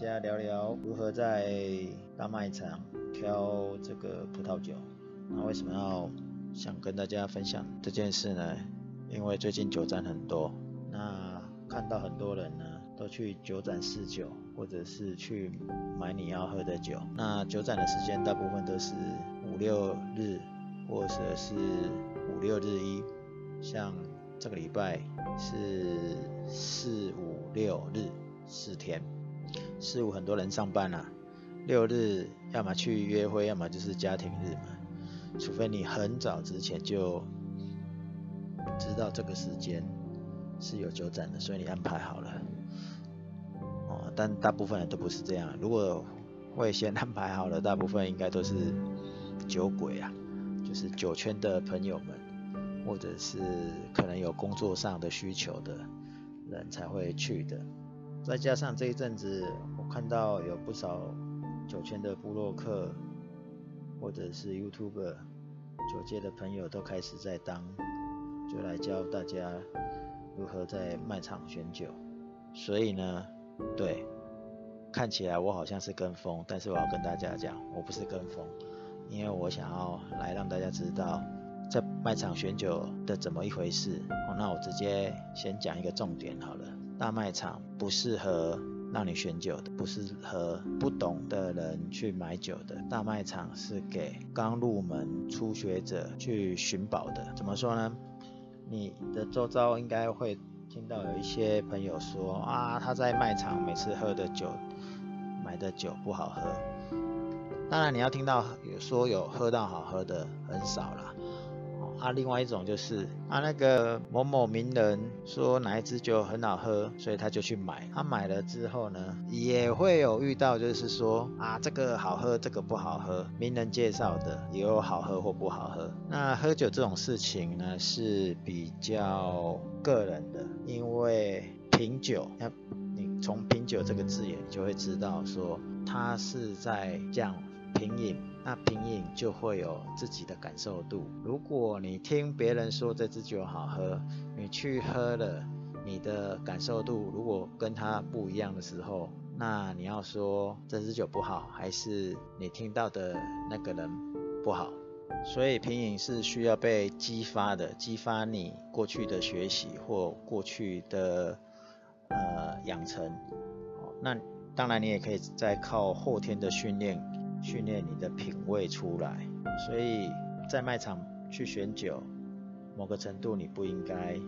大家聊聊如何在大卖场挑这个葡萄酒。那为什么要想跟大家分享这件事呢？因为最近酒展很多，那看到很多人呢都去酒展试酒，或者是去买你要喝的酒。那酒展的时间大部分都是五六日，或者是五六日一，像这个礼拜是四五六日四天，四五很多人上班啊，六日要么去约会，要么就是家庭日嘛，除非你很早之前就知道这个时间是有酒展的，所以你安排好了。哦，但大部分人都不是这样，如果会先安排好了，大部分应该都是酒鬼啊，就是酒圈的朋友们，或者是可能有工作上的需求的人才会去的。再加上这一阵子，我看到有不少酒圈的部落客，或者是 YouTuber 酒界的朋友都开始在当，就来教大家如何在卖场选酒。所以呢，对，看起来我好像是跟风，但是我要跟大家讲，我不是跟风，因为我想要来让大家知道在卖场选酒的怎么一回事。哦，那我直接先讲一个重点好了。大卖场不适合让你选酒的，不适合不懂的人去买酒的。大卖场是给刚入门初学者去寻宝的。怎么说呢？你的周遭应该会听到有一些朋友说啊，他在卖场每次喝的酒，买的酒不好喝。当然你要听到有说有喝到好喝的很少啦。啊，另外一种就是啊，那个某某名人说哪一支酒很好喝，所以他就去买。他买了之后呢，也会有遇到，就是说啊，这个好喝，这个不好喝。名人介绍的也有好喝或不好喝。那喝酒这种事情呢，是比较个人的，因为品酒，那你从品酒这个字眼就会知道说，他是在讲品饮。那品饮就会有自己的感受度。如果你听别人说这支酒好喝，你去喝了，你的感受度如果跟他不一样的时候，那你要说这支酒不好，还是你听到的那个人不好？所以品饮是需要被激发的，激发你过去的学习或过去的呃养成。那当然你也可以再靠后天的训练。训练你的品味出来，所以在卖场去选酒，某个程度你不应该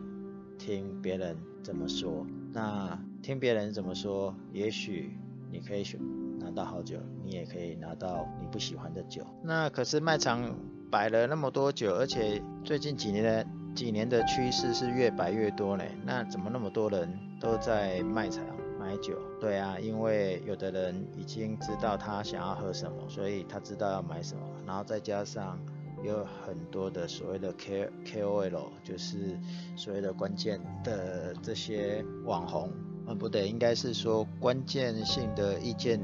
听别人怎么说。那听别人怎么说，也许你可以选拿到好酒，你也可以拿到你不喜欢的酒。那可是卖场摆了那么多酒，而且最近几年的几年的趋势是越摆越多呢。那怎么那么多人都在卖场？买酒，对啊，因为有的人已经知道他想要喝什么，所以他知道要买什么，然后再加上有很多的所谓的 K KOL，就是所谓的关键的这些网红，嗯，不对，应该是说关键性的意见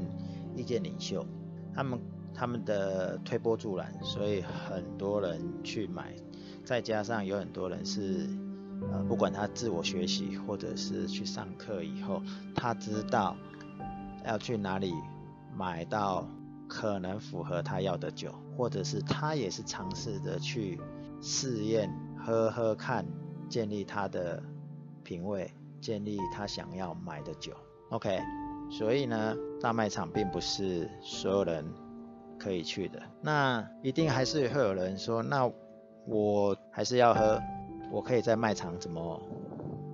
意见领袖，他们他们的推波助澜，所以很多人去买，再加上有很多人是。呃，不管他自我学习，或者是去上课以后，他知道要去哪里买到可能符合他要的酒，或者是他也是尝试着去试验喝喝看，建立他的品味，建立他想要买的酒。OK，所以呢，大卖场并不是所有人可以去的。那一定还是会有人说，那我还是要喝。我可以在卖场怎么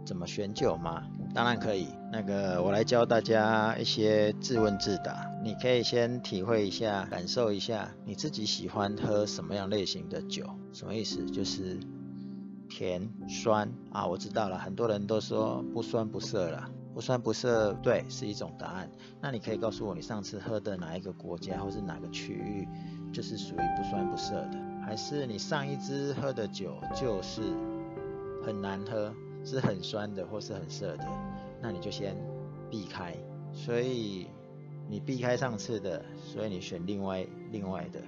怎么选酒吗？当然可以。那个我来教大家一些自问自答。你可以先体会一下，感受一下你自己喜欢喝什么样类型的酒。什么意思？就是甜酸啊。我知道了，很多人都说不酸不涩了，不酸不涩，对，是一种答案。那你可以告诉我，你上次喝的哪一个国家或是哪个区域，就是属于不酸不涩的？还是你上一支喝的酒就是？很难喝，是很酸的或是很涩的，那你就先避开。所以你避开上次的，所以你选另外另外的，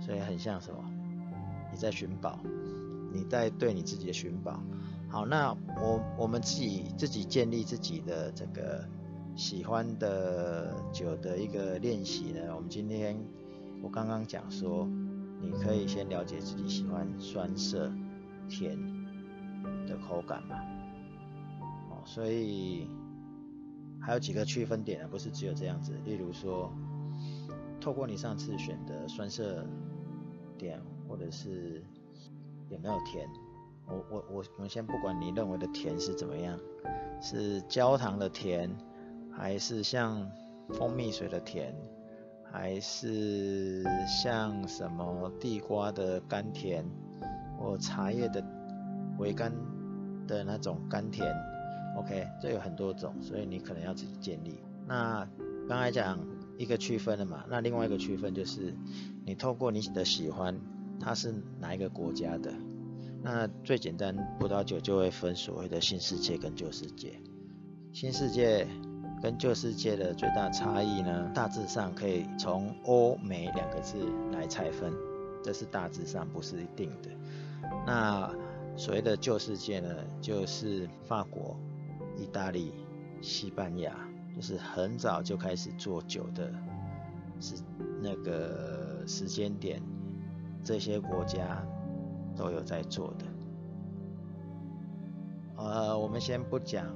所以很像什么？你在寻宝，你在对你自己的寻宝。好，那我我们自己自己建立自己的这个喜欢的酒的一个练习呢，我们今天我刚刚讲说，你可以先了解自己喜欢酸涩、甜的口感嘛。哦，所以还有几个区分点啊，不是只有这样子。例如说，透过你上次选的酸涩点，或者是有没有甜，我我我我们先不管你认为的甜是怎么样，是焦糖的甜。还是像蜂蜜水的甜，还是像什么地瓜的甘甜，或茶叶的微甘的那种甘甜，OK，这有很多种，所以你可能要自己建立。那刚才讲一个区分了嘛，那另外一个区分就是你透过你的喜欢，它是哪一个国家的？那最简单，葡萄酒就会分所谓的新世界跟旧世界，新世界。跟旧世界的最大差异呢，大致上可以从欧美两个字来拆分，这是大致上不是一定的。那所谓的旧世界呢，就是法国、意大利、西班牙，就是很早就开始做酒的，是那个时间点，这些国家都有在做的。呃，我们先不讲。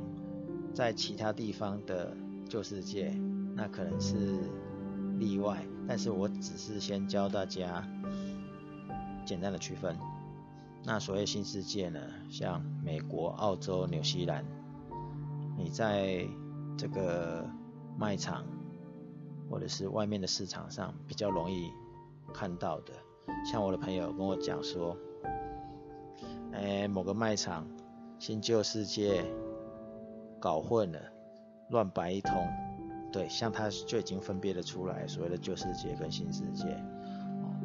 在其他地方的旧世界，那可能是例外，但是我只是先教大家简单的区分。那所谓新世界呢，像美国、澳洲、纽西兰，你在这个卖场或者是外面的市场上比较容易看到的，像我的朋友跟我讲说，哎，某个卖场新旧世界。搞混了，乱摆一通，对，像他就已经分别了出来所谓的旧世界跟新世界。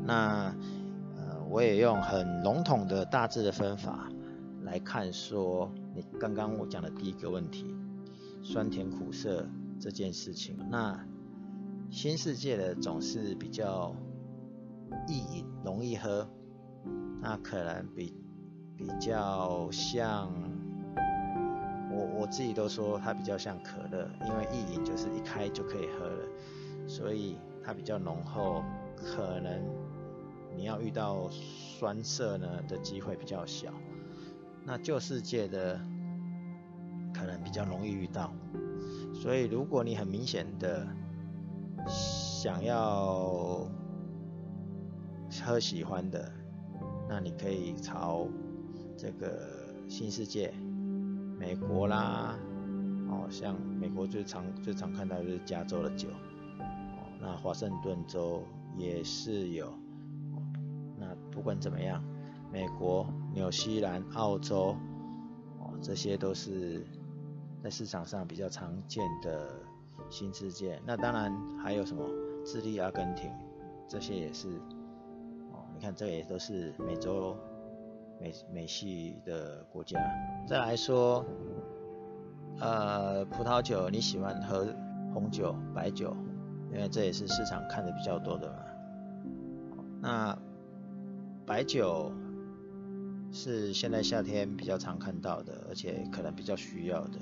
那，我也用很笼统的大致的分法来看，说你刚刚我讲的第一个问题，酸甜苦涩这件事情。那新世界的总是比较易饮，容易喝，那可能比比较像。我我自己都说它比较像可乐，因为一饮就是一开就可以喝了，所以它比较浓厚，可能你要遇到酸涩呢的机会比较小。那旧世界的可能比较容易遇到，所以如果你很明显的想要喝喜欢的，那你可以朝这个新世界。美国啦，哦，像美国最常最常看到的就是加州的酒，哦，那华盛顿州也是有，不管怎么样，美国、纽西兰、澳洲，哦，这些都是在市场上比较常见的新世界。那当然还有什么智利、阿根廷，这些也是，哦，你看这也都是美洲。美美系的国家，再来说，呃，葡萄酒你喜欢喝红酒、白酒，因为这也是市场看的比较多的嘛。那白酒是现在夏天比较常看到的，而且可能比较需要的，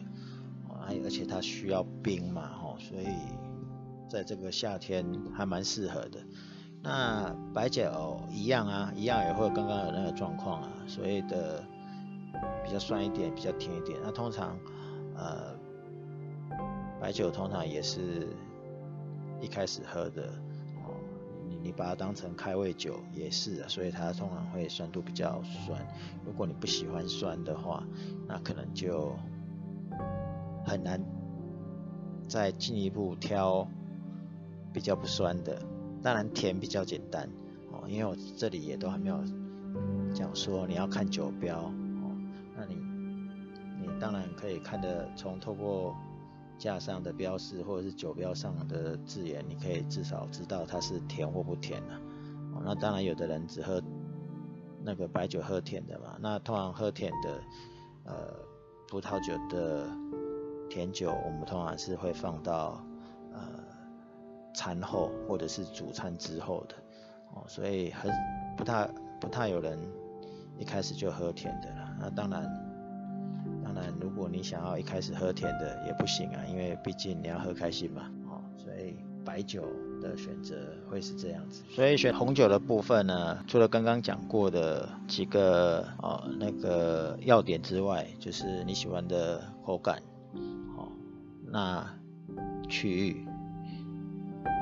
啊，而且它需要冰嘛，吼，所以在这个夏天还蛮适合的。那白酒一样啊，一样也会刚刚有那个状况啊，所谓的比较酸一点，比较甜一点。那通常，呃，白酒通常也是一开始喝的，你把它当成开胃酒也是啊，所以它通常会酸度比较酸。如果你不喜欢酸的话，那可能就很难再进一步挑比较不酸的。当然甜比较简单哦，因为我这里也都还没有讲说你要看酒标哦，那你你当然可以看得从透过架上的标示或者是酒标上的字眼，你可以至少知道它是甜或不甜的哦。那当然有的人只喝那个白酒喝甜的嘛，那通常喝甜的呃葡萄酒的甜酒，我们通常是会放到呃。餐后或者是主餐之后的哦，所以很不太不太有人一开始就喝甜的了。那当然，当然，如果你想要一开始喝甜的也不行啊，因为毕竟你要喝开心嘛。哦，所以白酒的选择会是这样子。所以选红酒的部分呢，除了刚刚讲过的几个哦那个要点之外，就是你喜欢的口感，哦，那区域，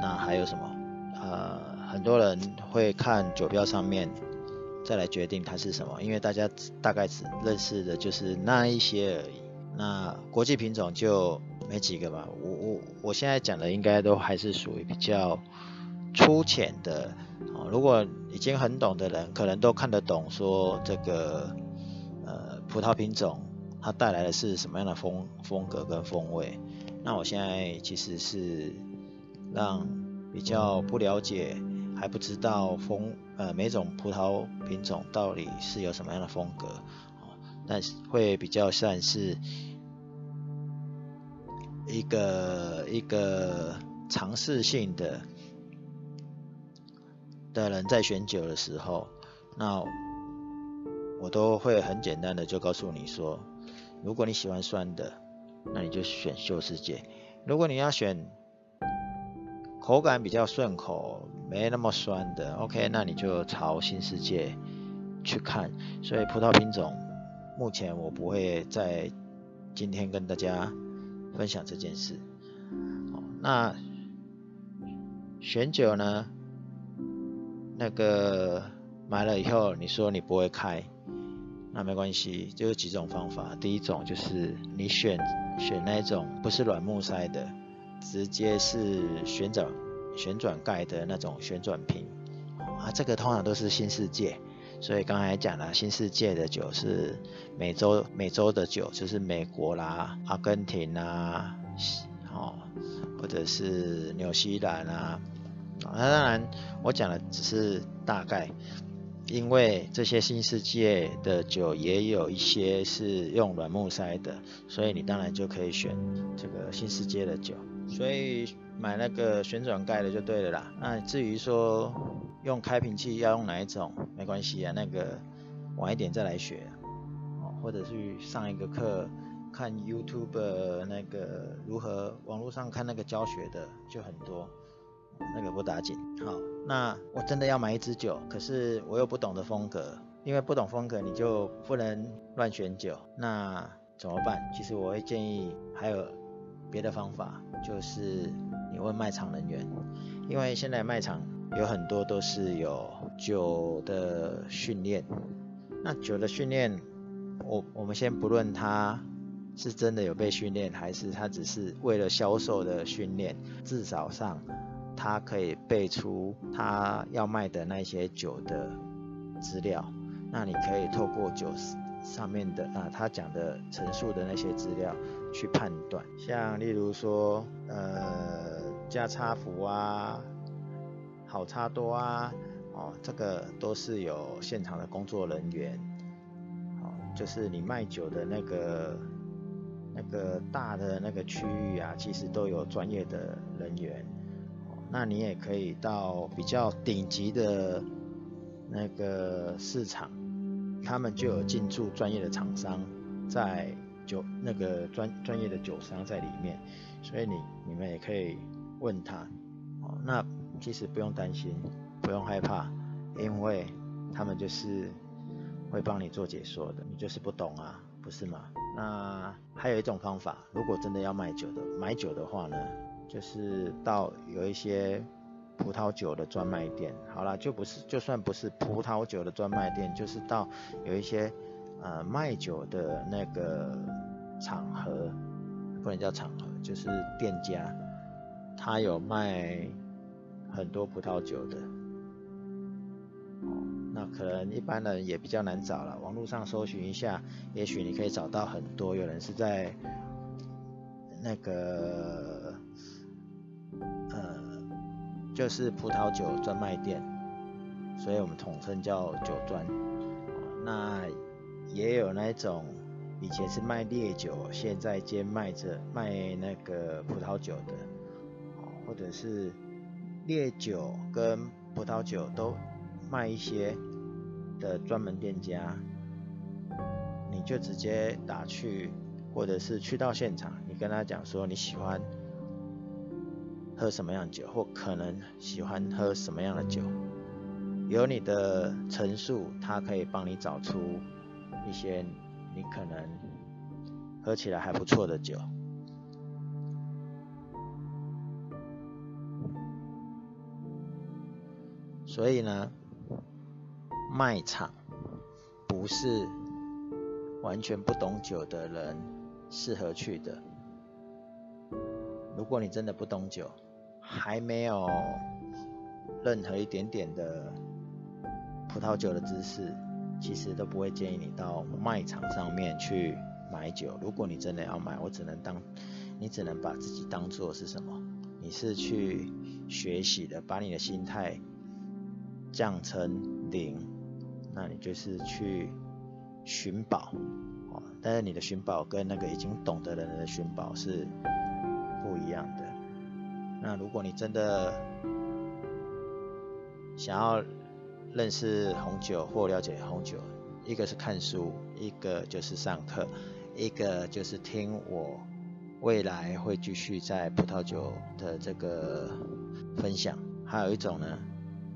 那还有什么？呃，很多人会看酒标上面。再来决定它是什么，因为大家大概只认识的就是那一些而已。那国际品种就没几个吧。我我我现在讲的应该都还是属于比较粗浅的。如果已经很懂的人，可能都看得懂说这个呃葡萄品种它带来的是什么样的风风格跟风味。那我现在其实是让比较不了解。还不知道风呃每种葡萄品种到底是有什么样的风格，但是会比较算是一个一个尝试性的的人在选酒的时候，那我都会很简单的就告诉你说，如果你喜欢酸的，那你就选秀世界；如果你要选口感比较顺口。没那么酸的，OK，那你就朝新世界去看。所以葡萄品种，目前我不会在今天跟大家分享这件事。好，那选酒呢？那个买了以后，你说你不会开，那没关系，就有几种方法。第一种就是你选选那种不是软木塞的，直接是旋转。旋转盖的那种旋转瓶。啊，这个通常都是新世界，所以刚才讲了，新世界的酒是美洲美洲的酒，就是美国啦、阿根廷啊，哦，或者是纽西兰啊。那当然，我讲的只是大概，因为这些新世界的酒也有一些是用软木塞的，所以你当然就可以选这个新世界的酒，所以。买那个旋转盖的就对了啦。那至于说用开瓶器要用哪一种，没关系啊，那个晚一点再来学，哦，或者去上一个课，看 YouTube 那个如何网络上看那个教学的就很多，那个不打紧。好，那我真的要买一支酒，可是我又不懂的风格，因为不懂风格你就不能乱选酒，那怎么办？其实我会建议还有别的方法，就是。你问卖场人员，因为现在卖场有很多都是有酒的训练。那酒的训练，我我们先不论他是真的有被训练，还是他只是为了销售的训练，至少上他可以背出他要卖的那些酒的资料。那你可以透过酒上面的啊，他讲的陈述的那些资料去判断。像例如说，呃。加差福啊，好差多啊，哦，这个都是有现场的工作人员，哦，就是你卖酒的那个那个大的那个区域啊，其实都有专业的人员，哦，那你也可以到比较顶级的那个市场，他们就有进驻专业的厂商在酒那个专专业的酒商在里面，所以你你们也可以。问他，哦，那其实不用担心，不用害怕，因为他们就是会帮你做解说的，你就是不懂啊，不是吗？那还有一种方法，如果真的要卖酒的，买酒的话呢，就是到有一些葡萄酒的专卖店，好啦，就不是，就算不是葡萄酒的专卖店，就是到有一些呃卖酒的那个场合，不能叫场合，就是店家。他有卖很多葡萄酒的，那可能一般人也比较难找了。网络上搜寻一下，也许你可以找到很多。有人是在那个，就是葡萄酒专卖店，所以我们统称叫酒专。那也有那种以前是卖烈酒，现在兼卖着卖那个葡萄酒的。或者是烈酒跟葡萄酒都卖一些的专门店家，你就直接打去，或者是去到现场，你跟他讲说你喜欢喝什么样酒，或可能喜欢喝什么样的酒，有你的陈述，他可以帮你找出一些你可能喝起来还不错的酒。所以呢，卖场不是完全不懂酒的人适合去的。如果你真的不懂酒，还没有任何一点点的葡萄酒的知识，其实都不会建议你到卖场上面去买酒。如果你真的要买，我只能当，你只能把自己当做是什么？你是去学习的，把你的心态。降成零，那你就是去寻宝，哦，但是你的寻宝跟那个已经懂的人的寻宝是不一样的。那如果你真的想要认识红酒或了解红酒，一个是看书，一个就是上课，一个就是听我未来会继续在葡萄酒的这个分享，还有一种呢。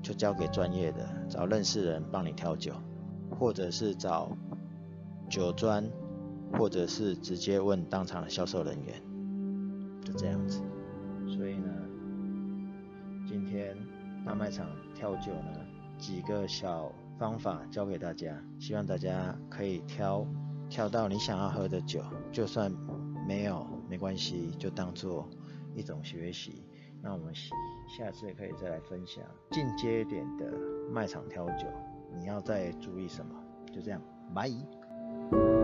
就交给专业的，找认识人帮你挑酒，或者是找酒专，或者是直接问当场的销售人员，就这样子。所以呢，今天大卖场挑酒呢，几个小方法教给大家，希望大家可以挑挑到你想要喝的酒，就算没有没关系，就当做一种学习。那我们下次也可以再来分享进阶一点的卖场挑酒，你要再注意什么？就这样，拜。